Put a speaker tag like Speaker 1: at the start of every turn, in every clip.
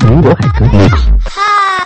Speaker 1: 如果海
Speaker 2: 哥尼。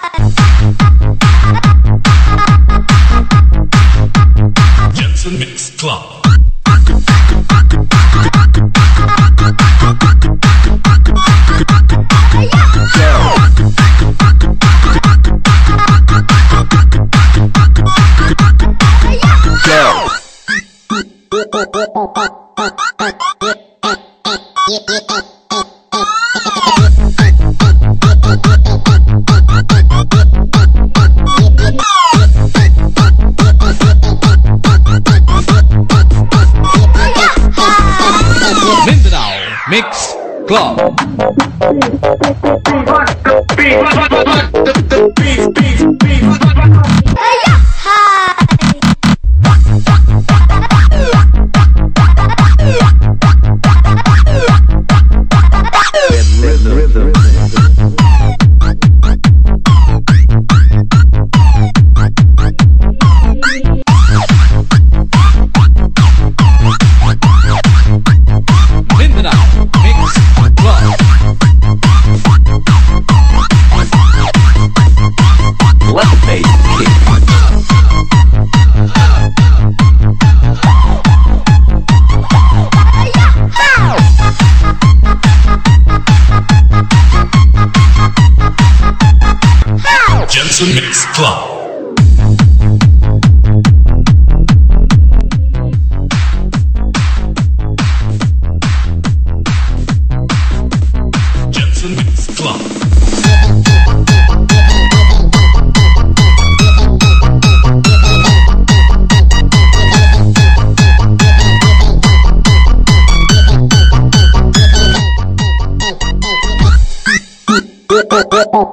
Speaker 2: club.
Speaker 3: Beat? Beat?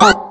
Speaker 3: up.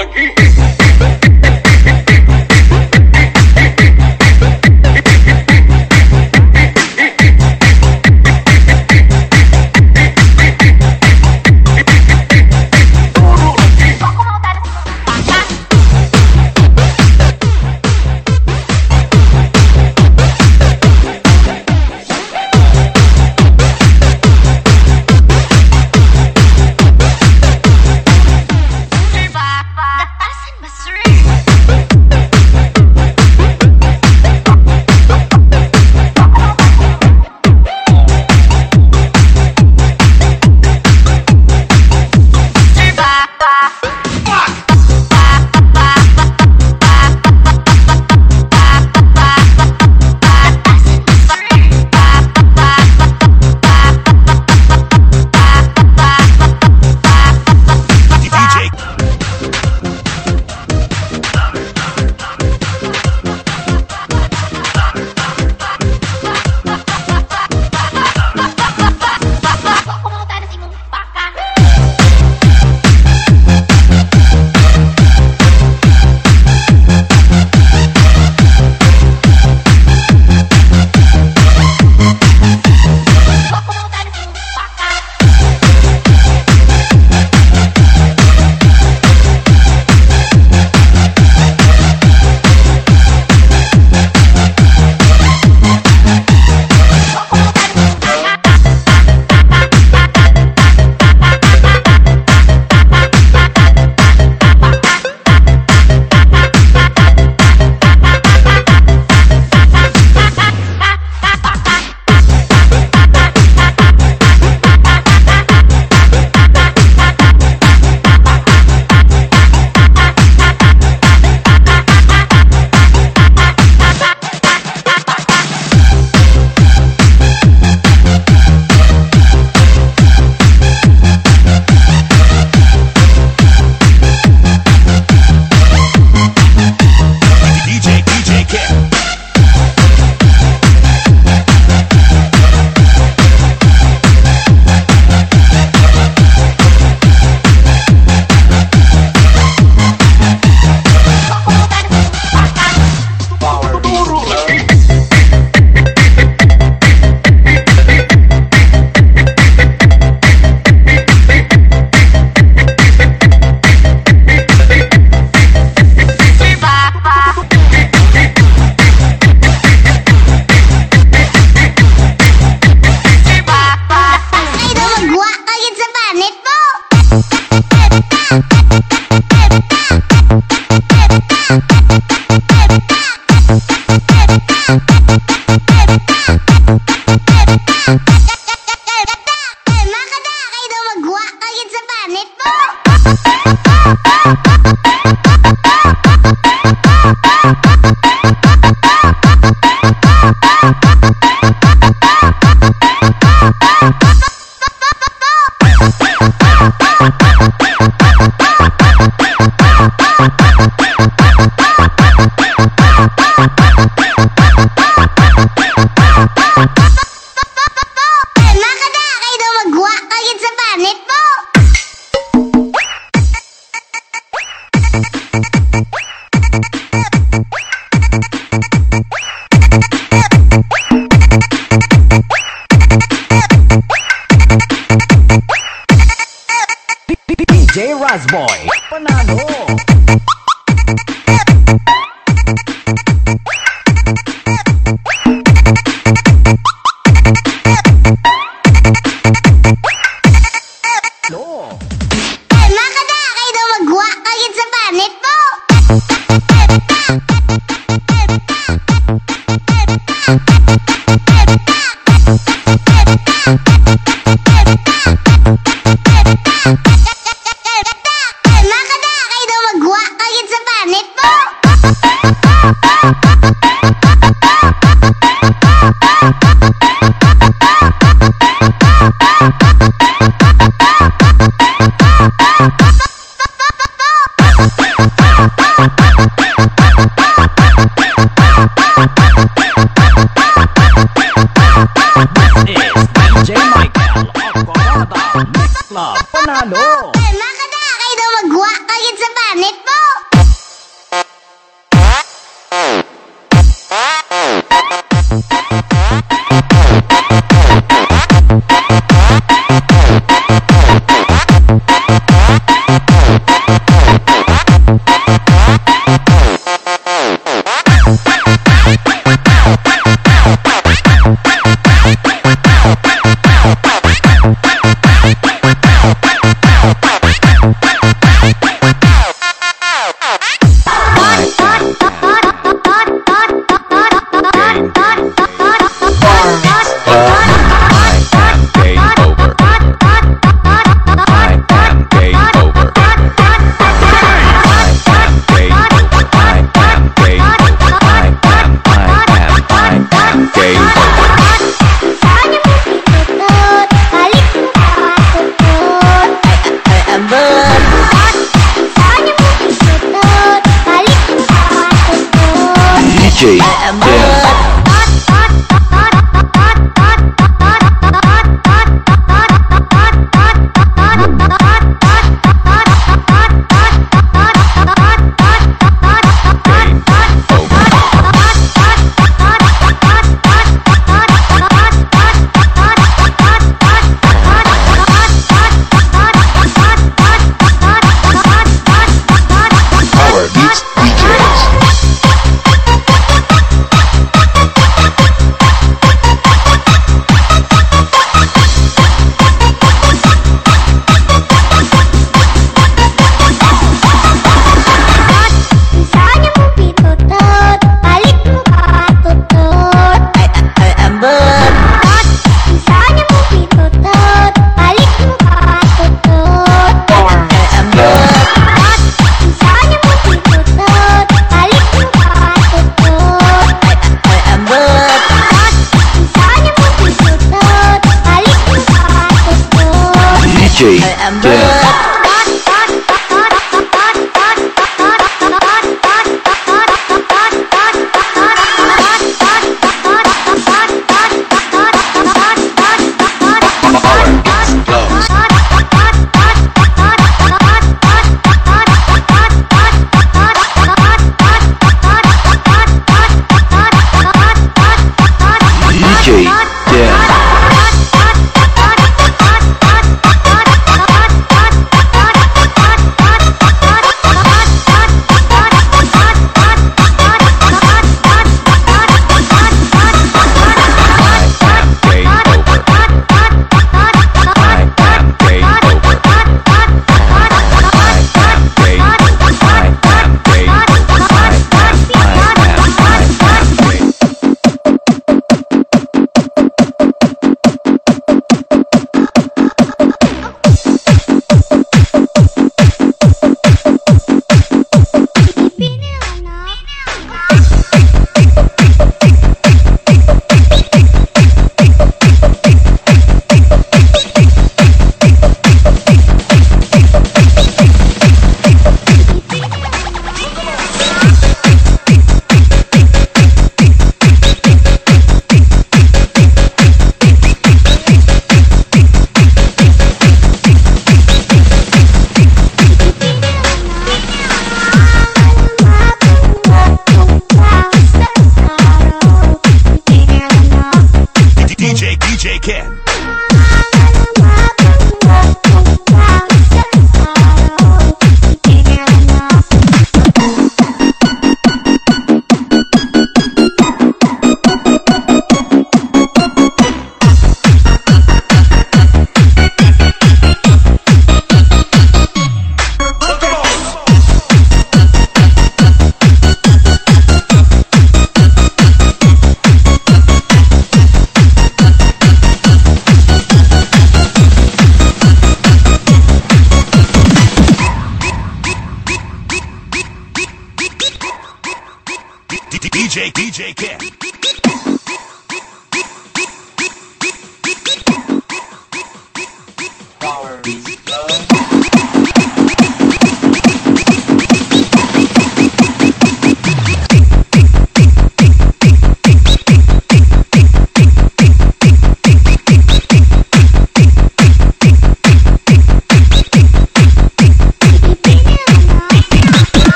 Speaker 3: लगी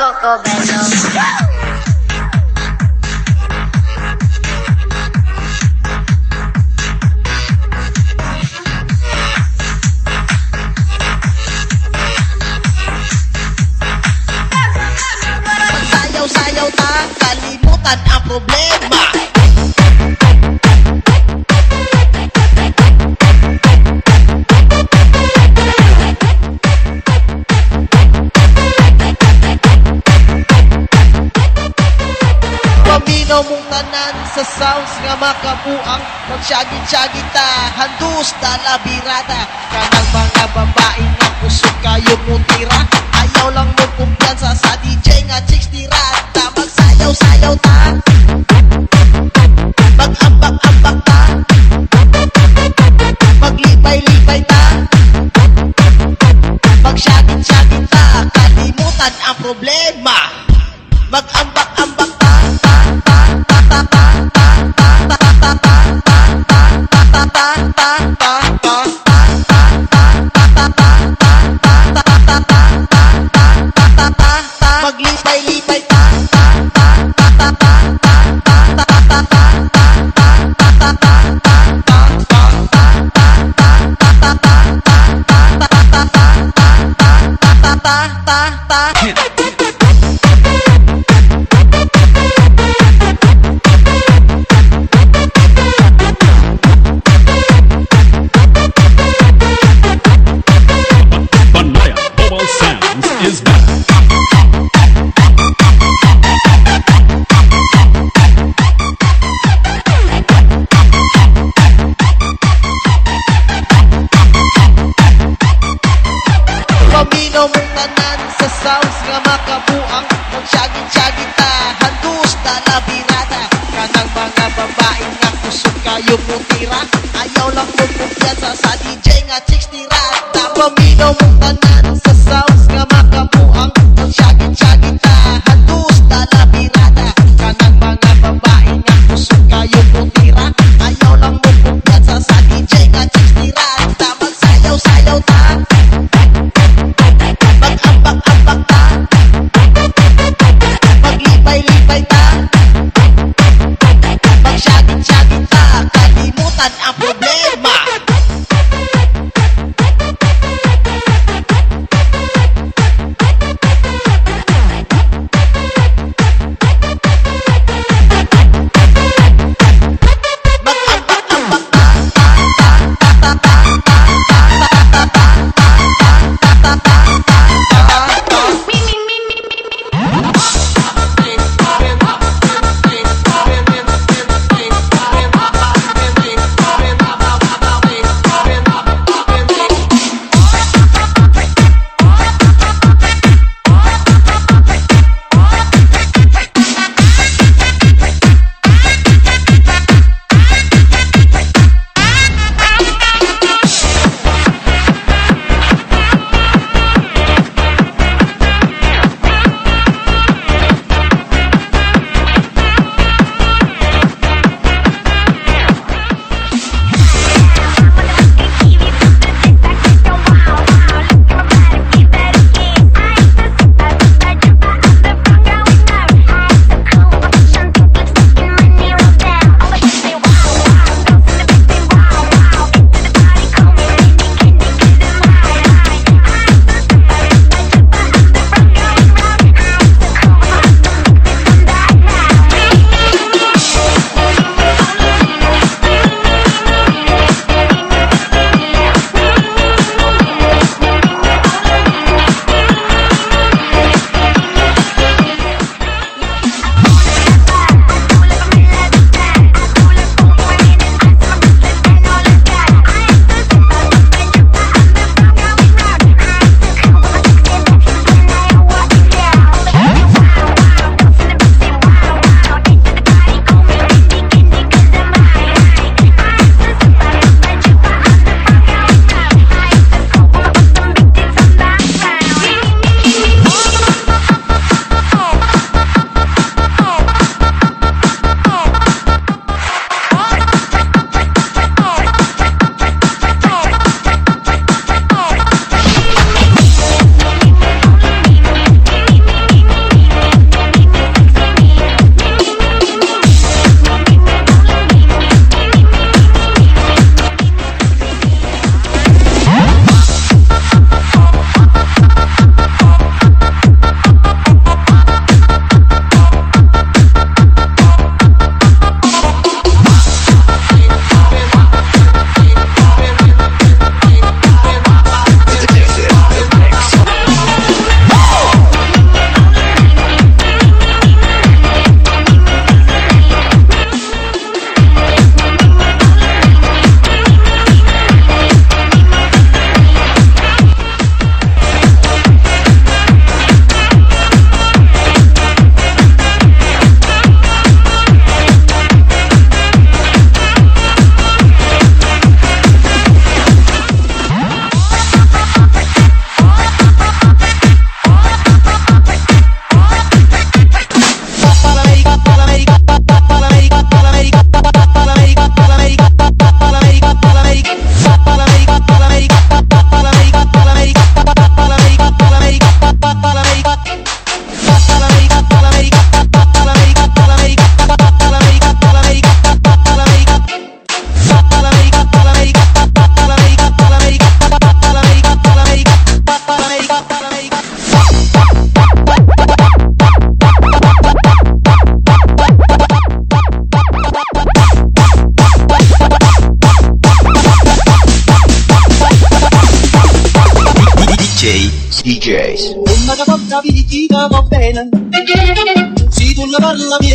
Speaker 3: Coco Bello.
Speaker 4: Sa sounds nga makabuang Magsyagit-syagit ta, handus na labirada. Kanang mga babae nga kusog kayo mong tira Ayaw lang mo kumpiyansa sa DJ nga chicks tirata Magsayaw-sayaw ta. Mag-ambak-ambak ta. Maglibay-libay ta. Magsyagit-syagit ta. Kalimutan ang problema. Mag-ambak-ambak 나왔다. babaeng nakusog kayo mutira Ayaw lang kumumpiyansa sa DJ nga chicks tira. At napaminaw mong tanan sa sounds nga makapuang Ang
Speaker 5: syagin-syagin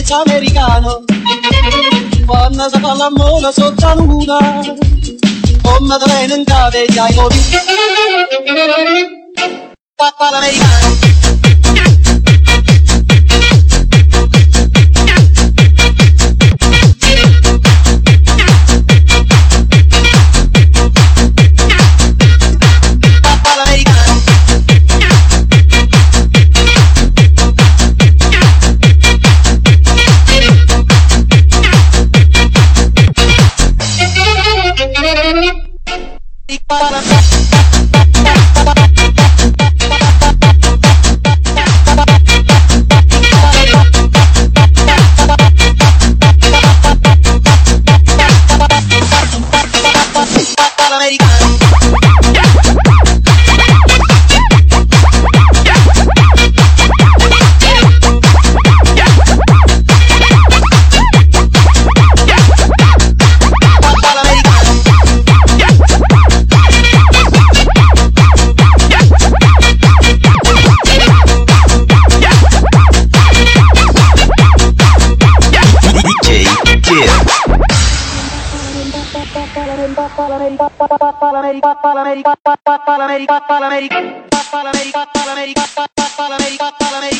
Speaker 5: derecho americano. si parla la mola sotto luna,
Speaker 6: con Madalena en cabeza y morir. Papá americano. America, America, America, America, America, America, America, America, America, America,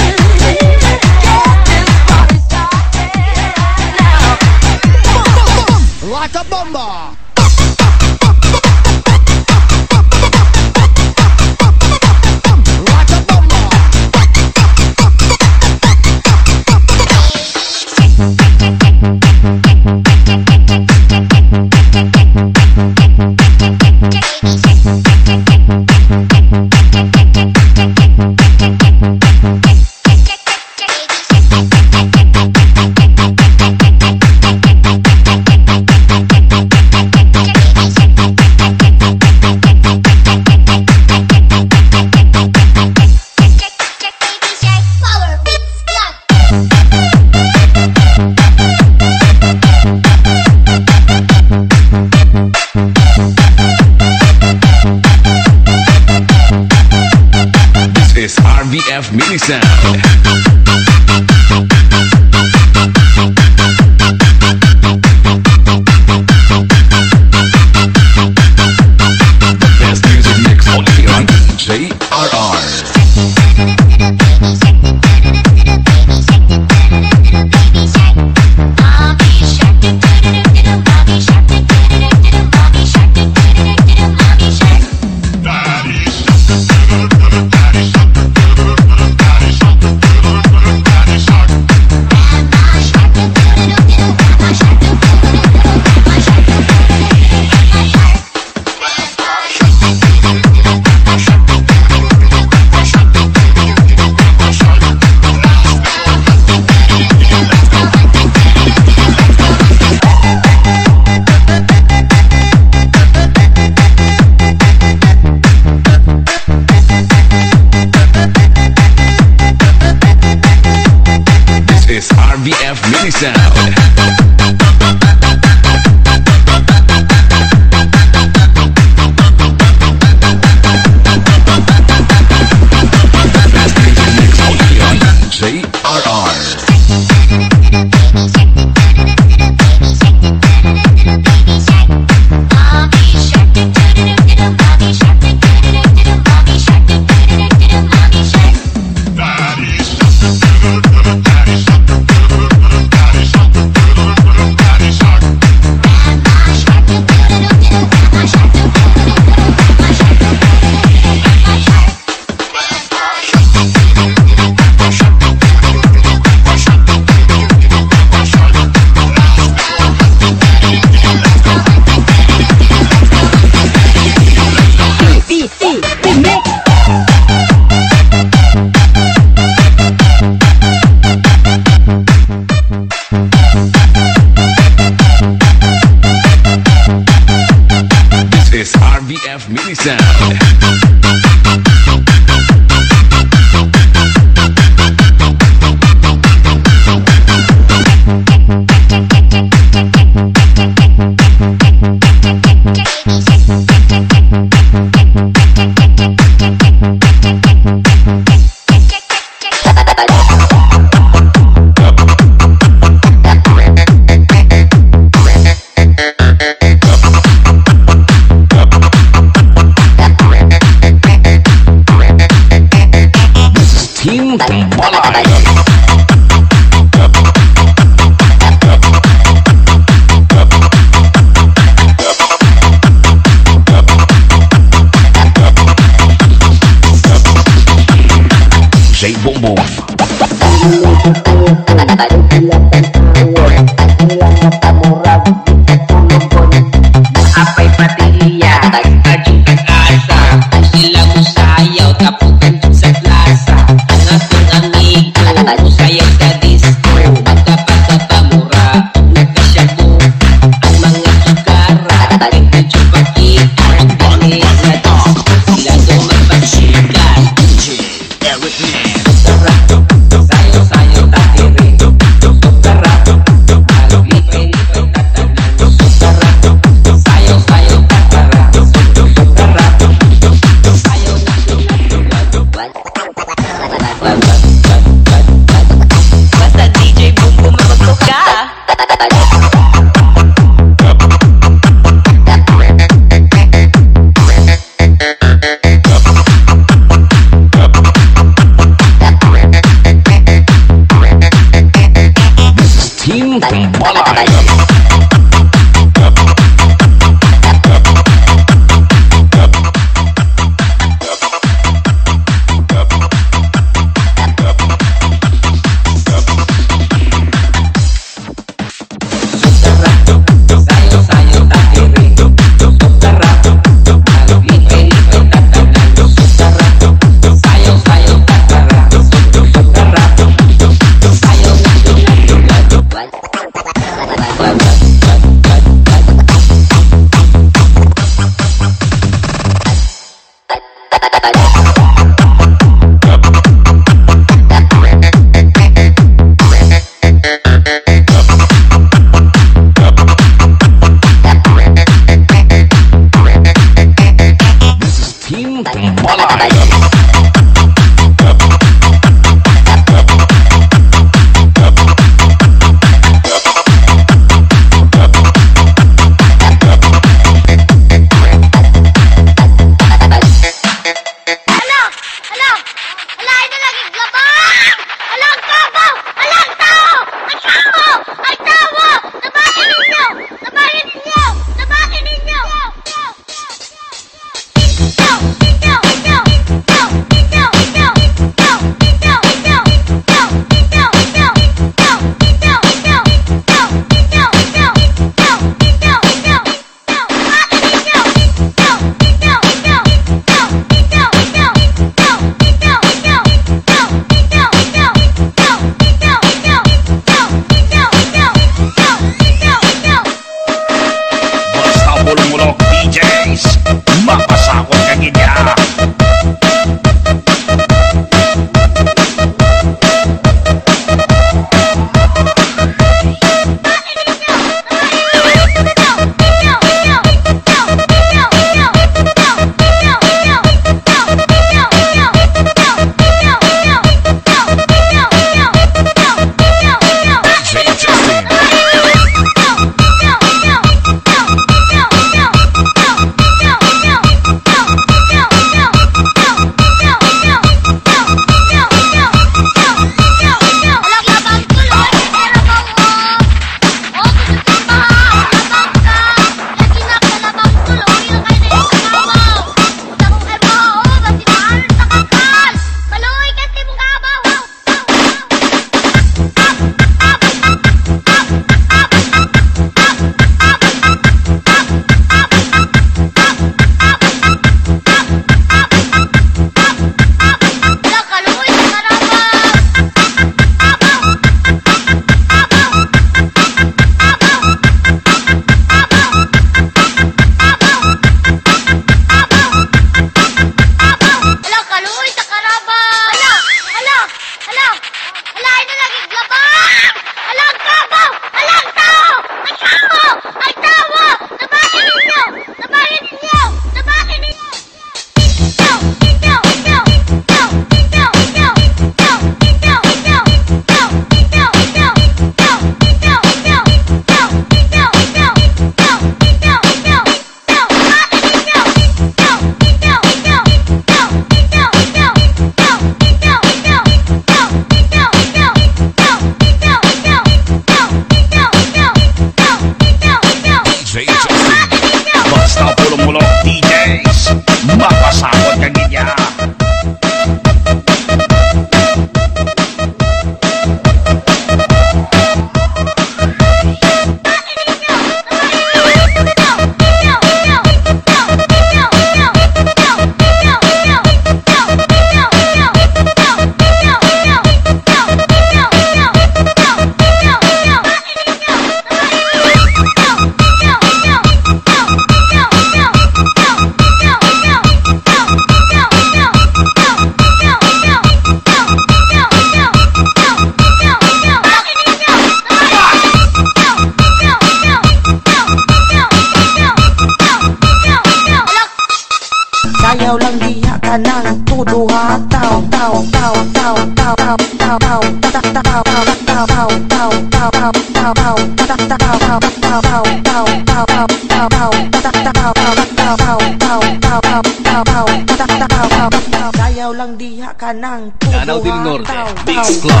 Speaker 6: explode.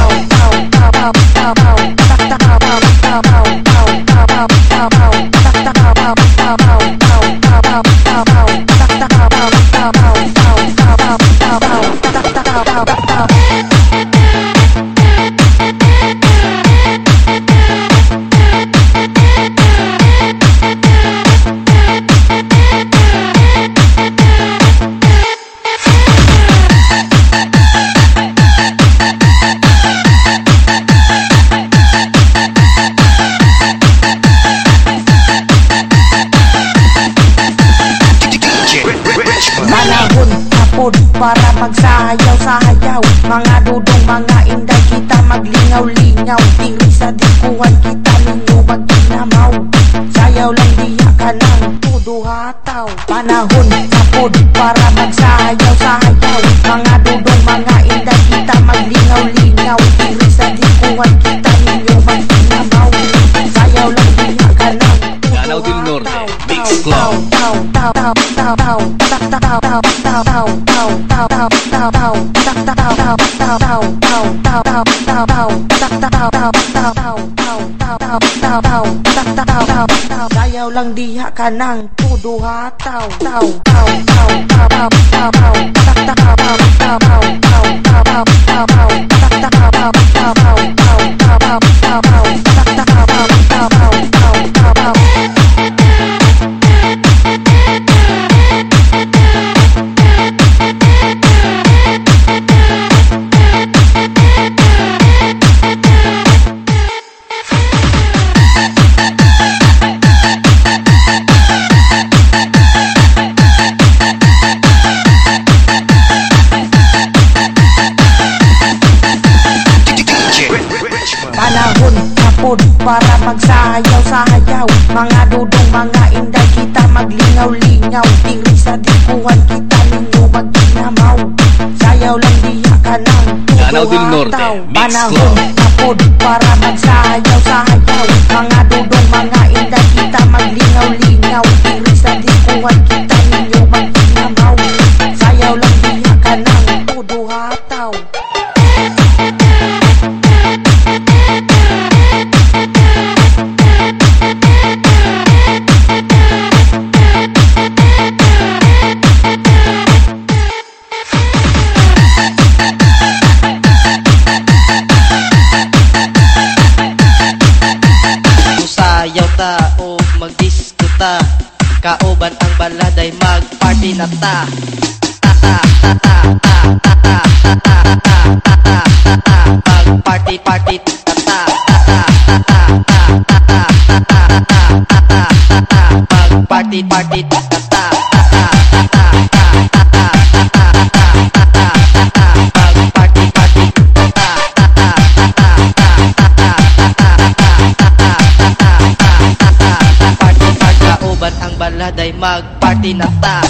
Speaker 6: do
Speaker 7: ratão, tal, tal, tal, tal, tal, tal, tal, tal, tal, tal, tal, tal, slow. Manila
Speaker 8: pa.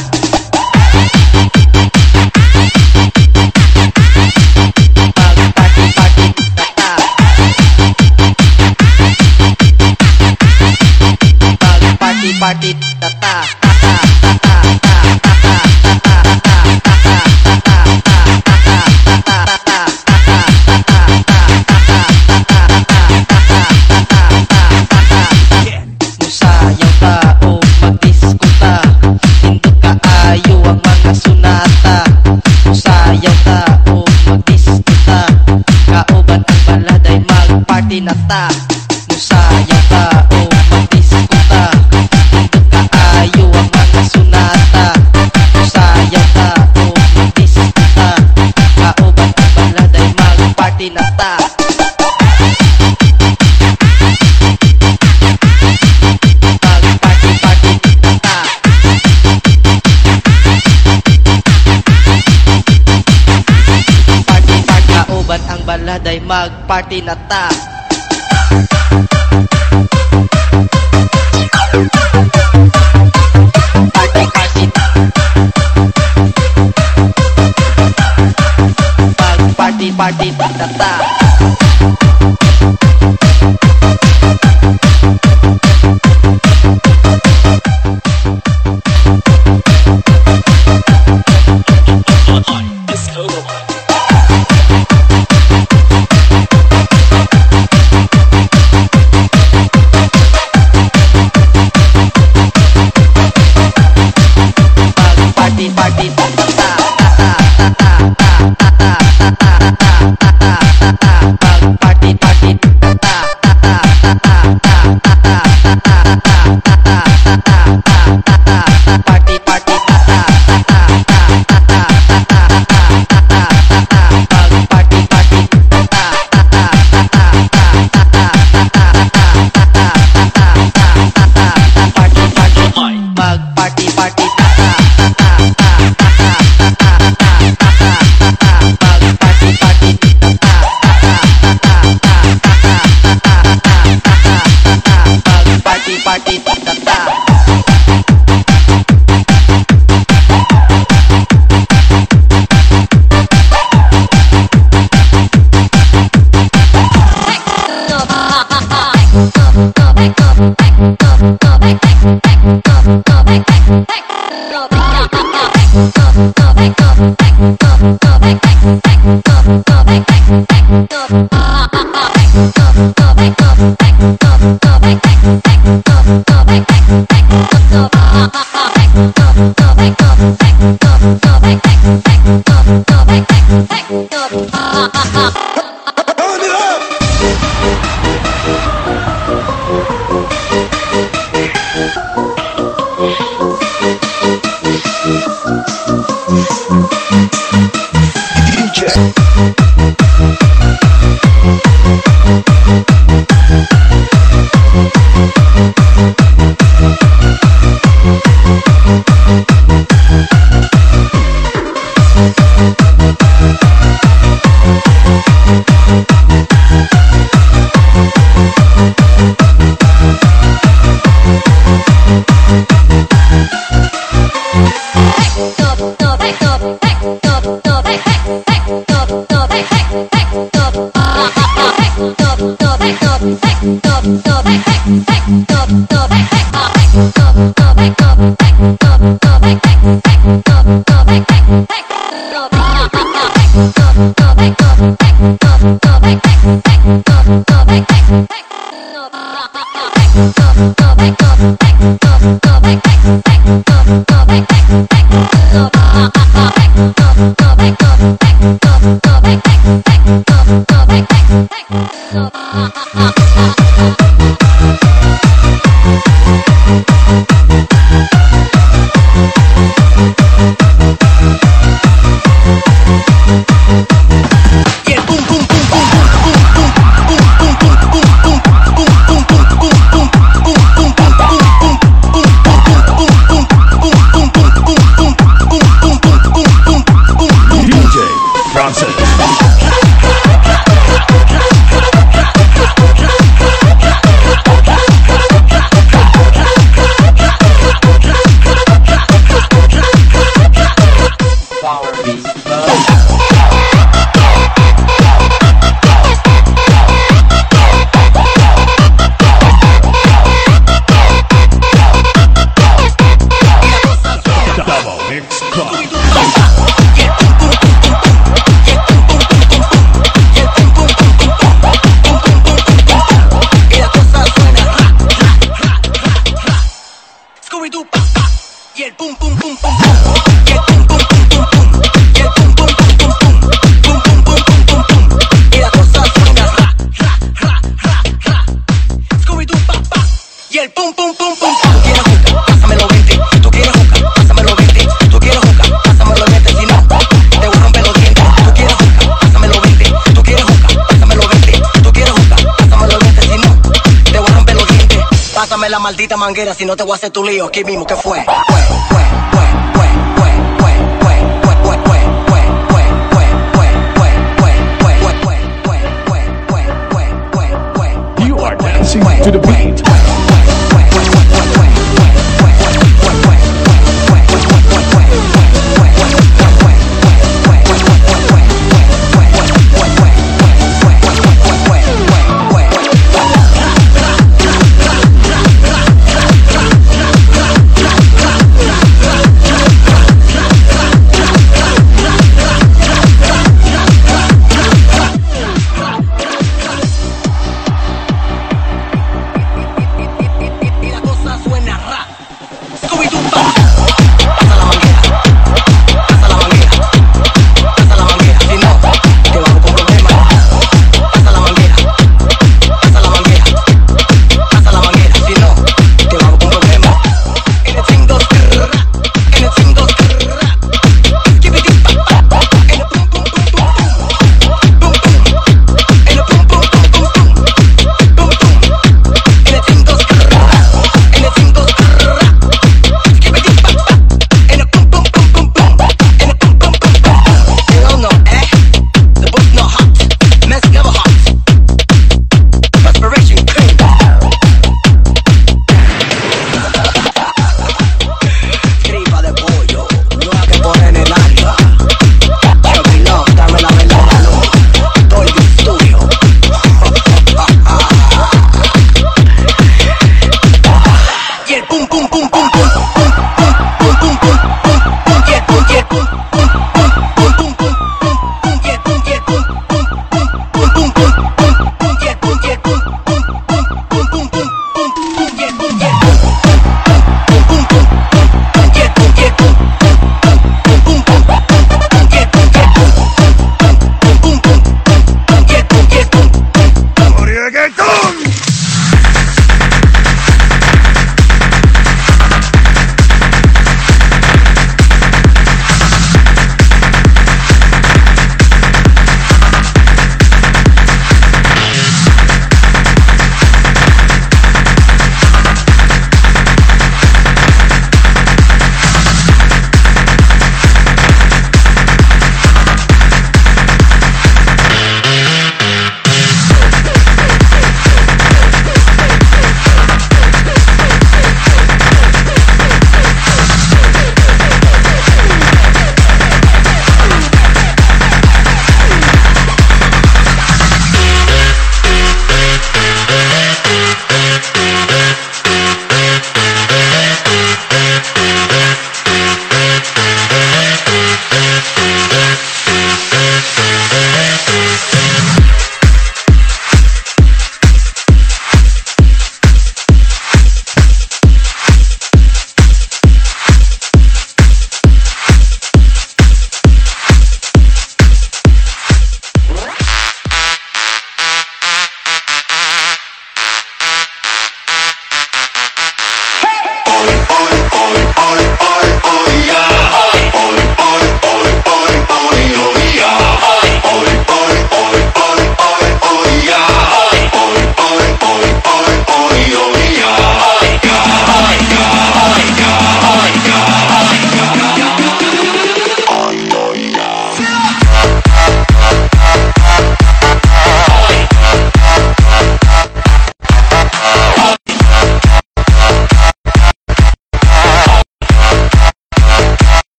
Speaker 8: ta Musaya ta o matisko ta Kaayo ang mga sunata Musaya ta o matisko ta Kaobat ang balad ay magparty na ta lahat ay magparty na ta
Speaker 2: tá, tá. si no te voy a hacer tu lío aquí mismo, ¿qué fue?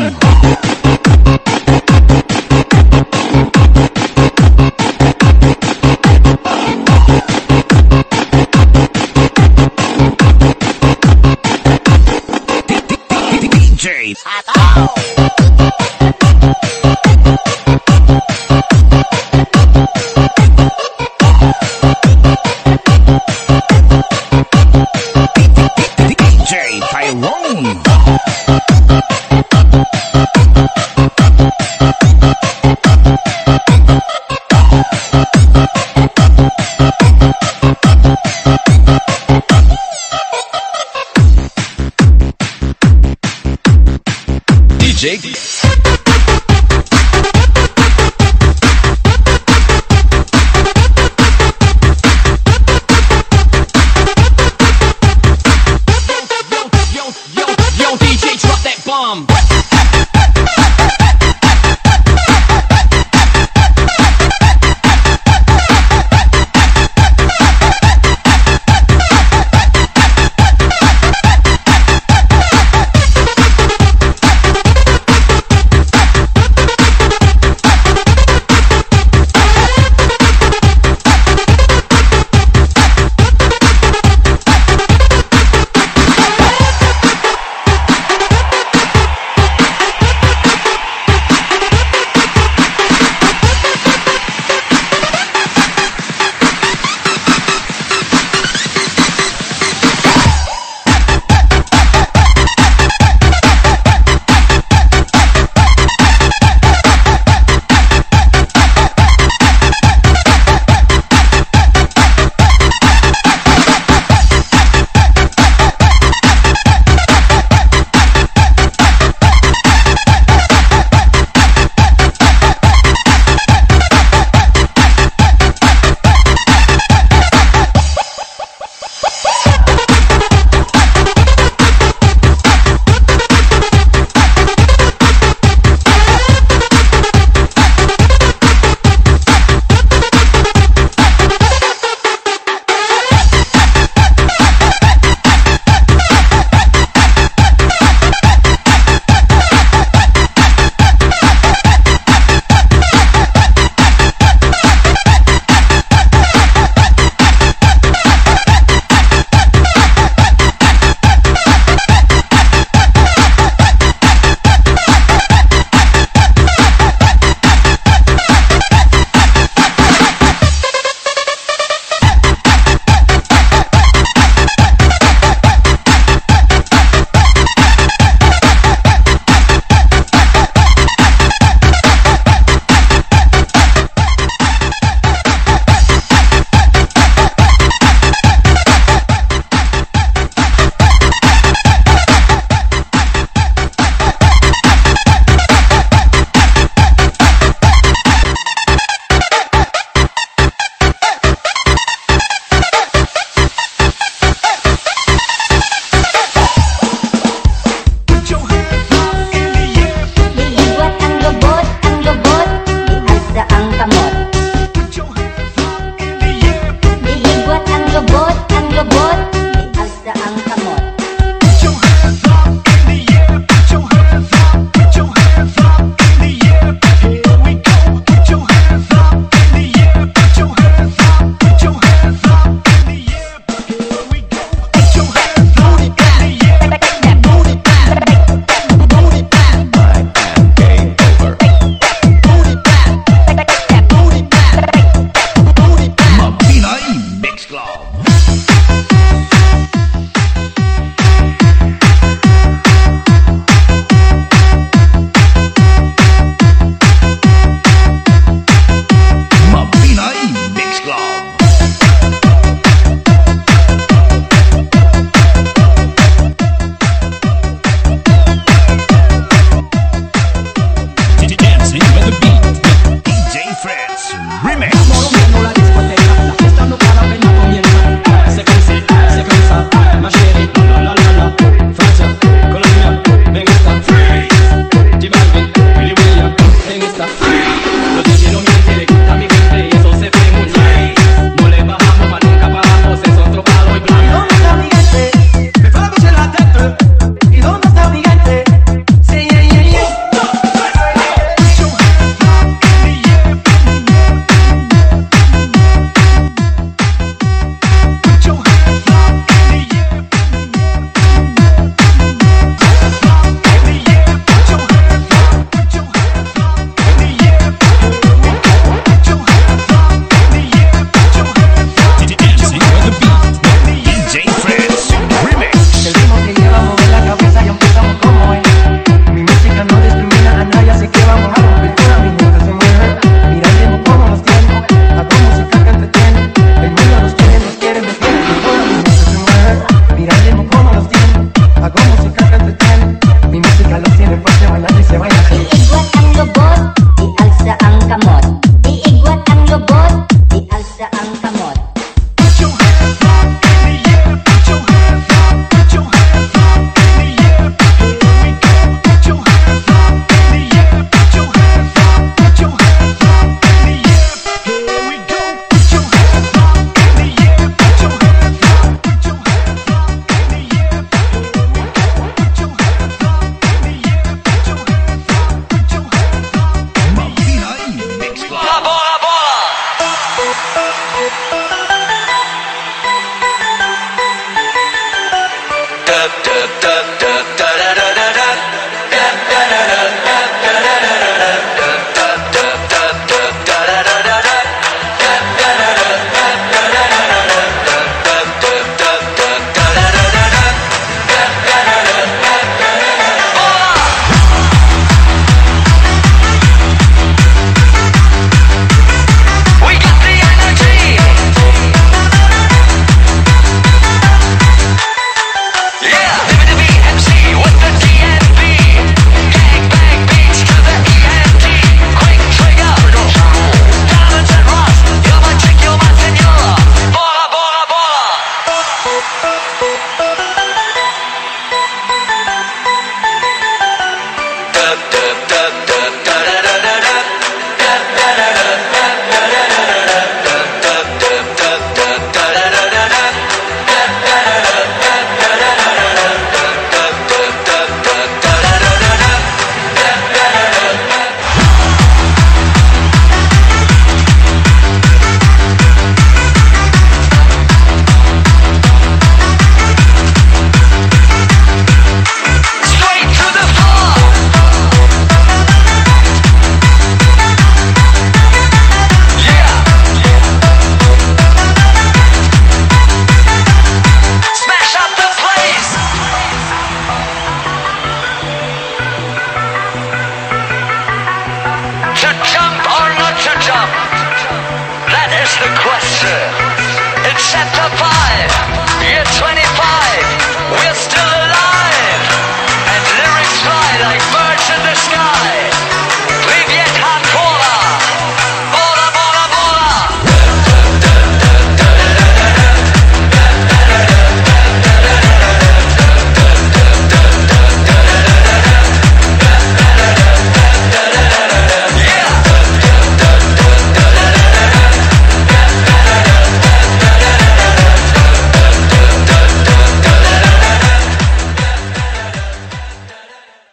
Speaker 9: Bam! DJ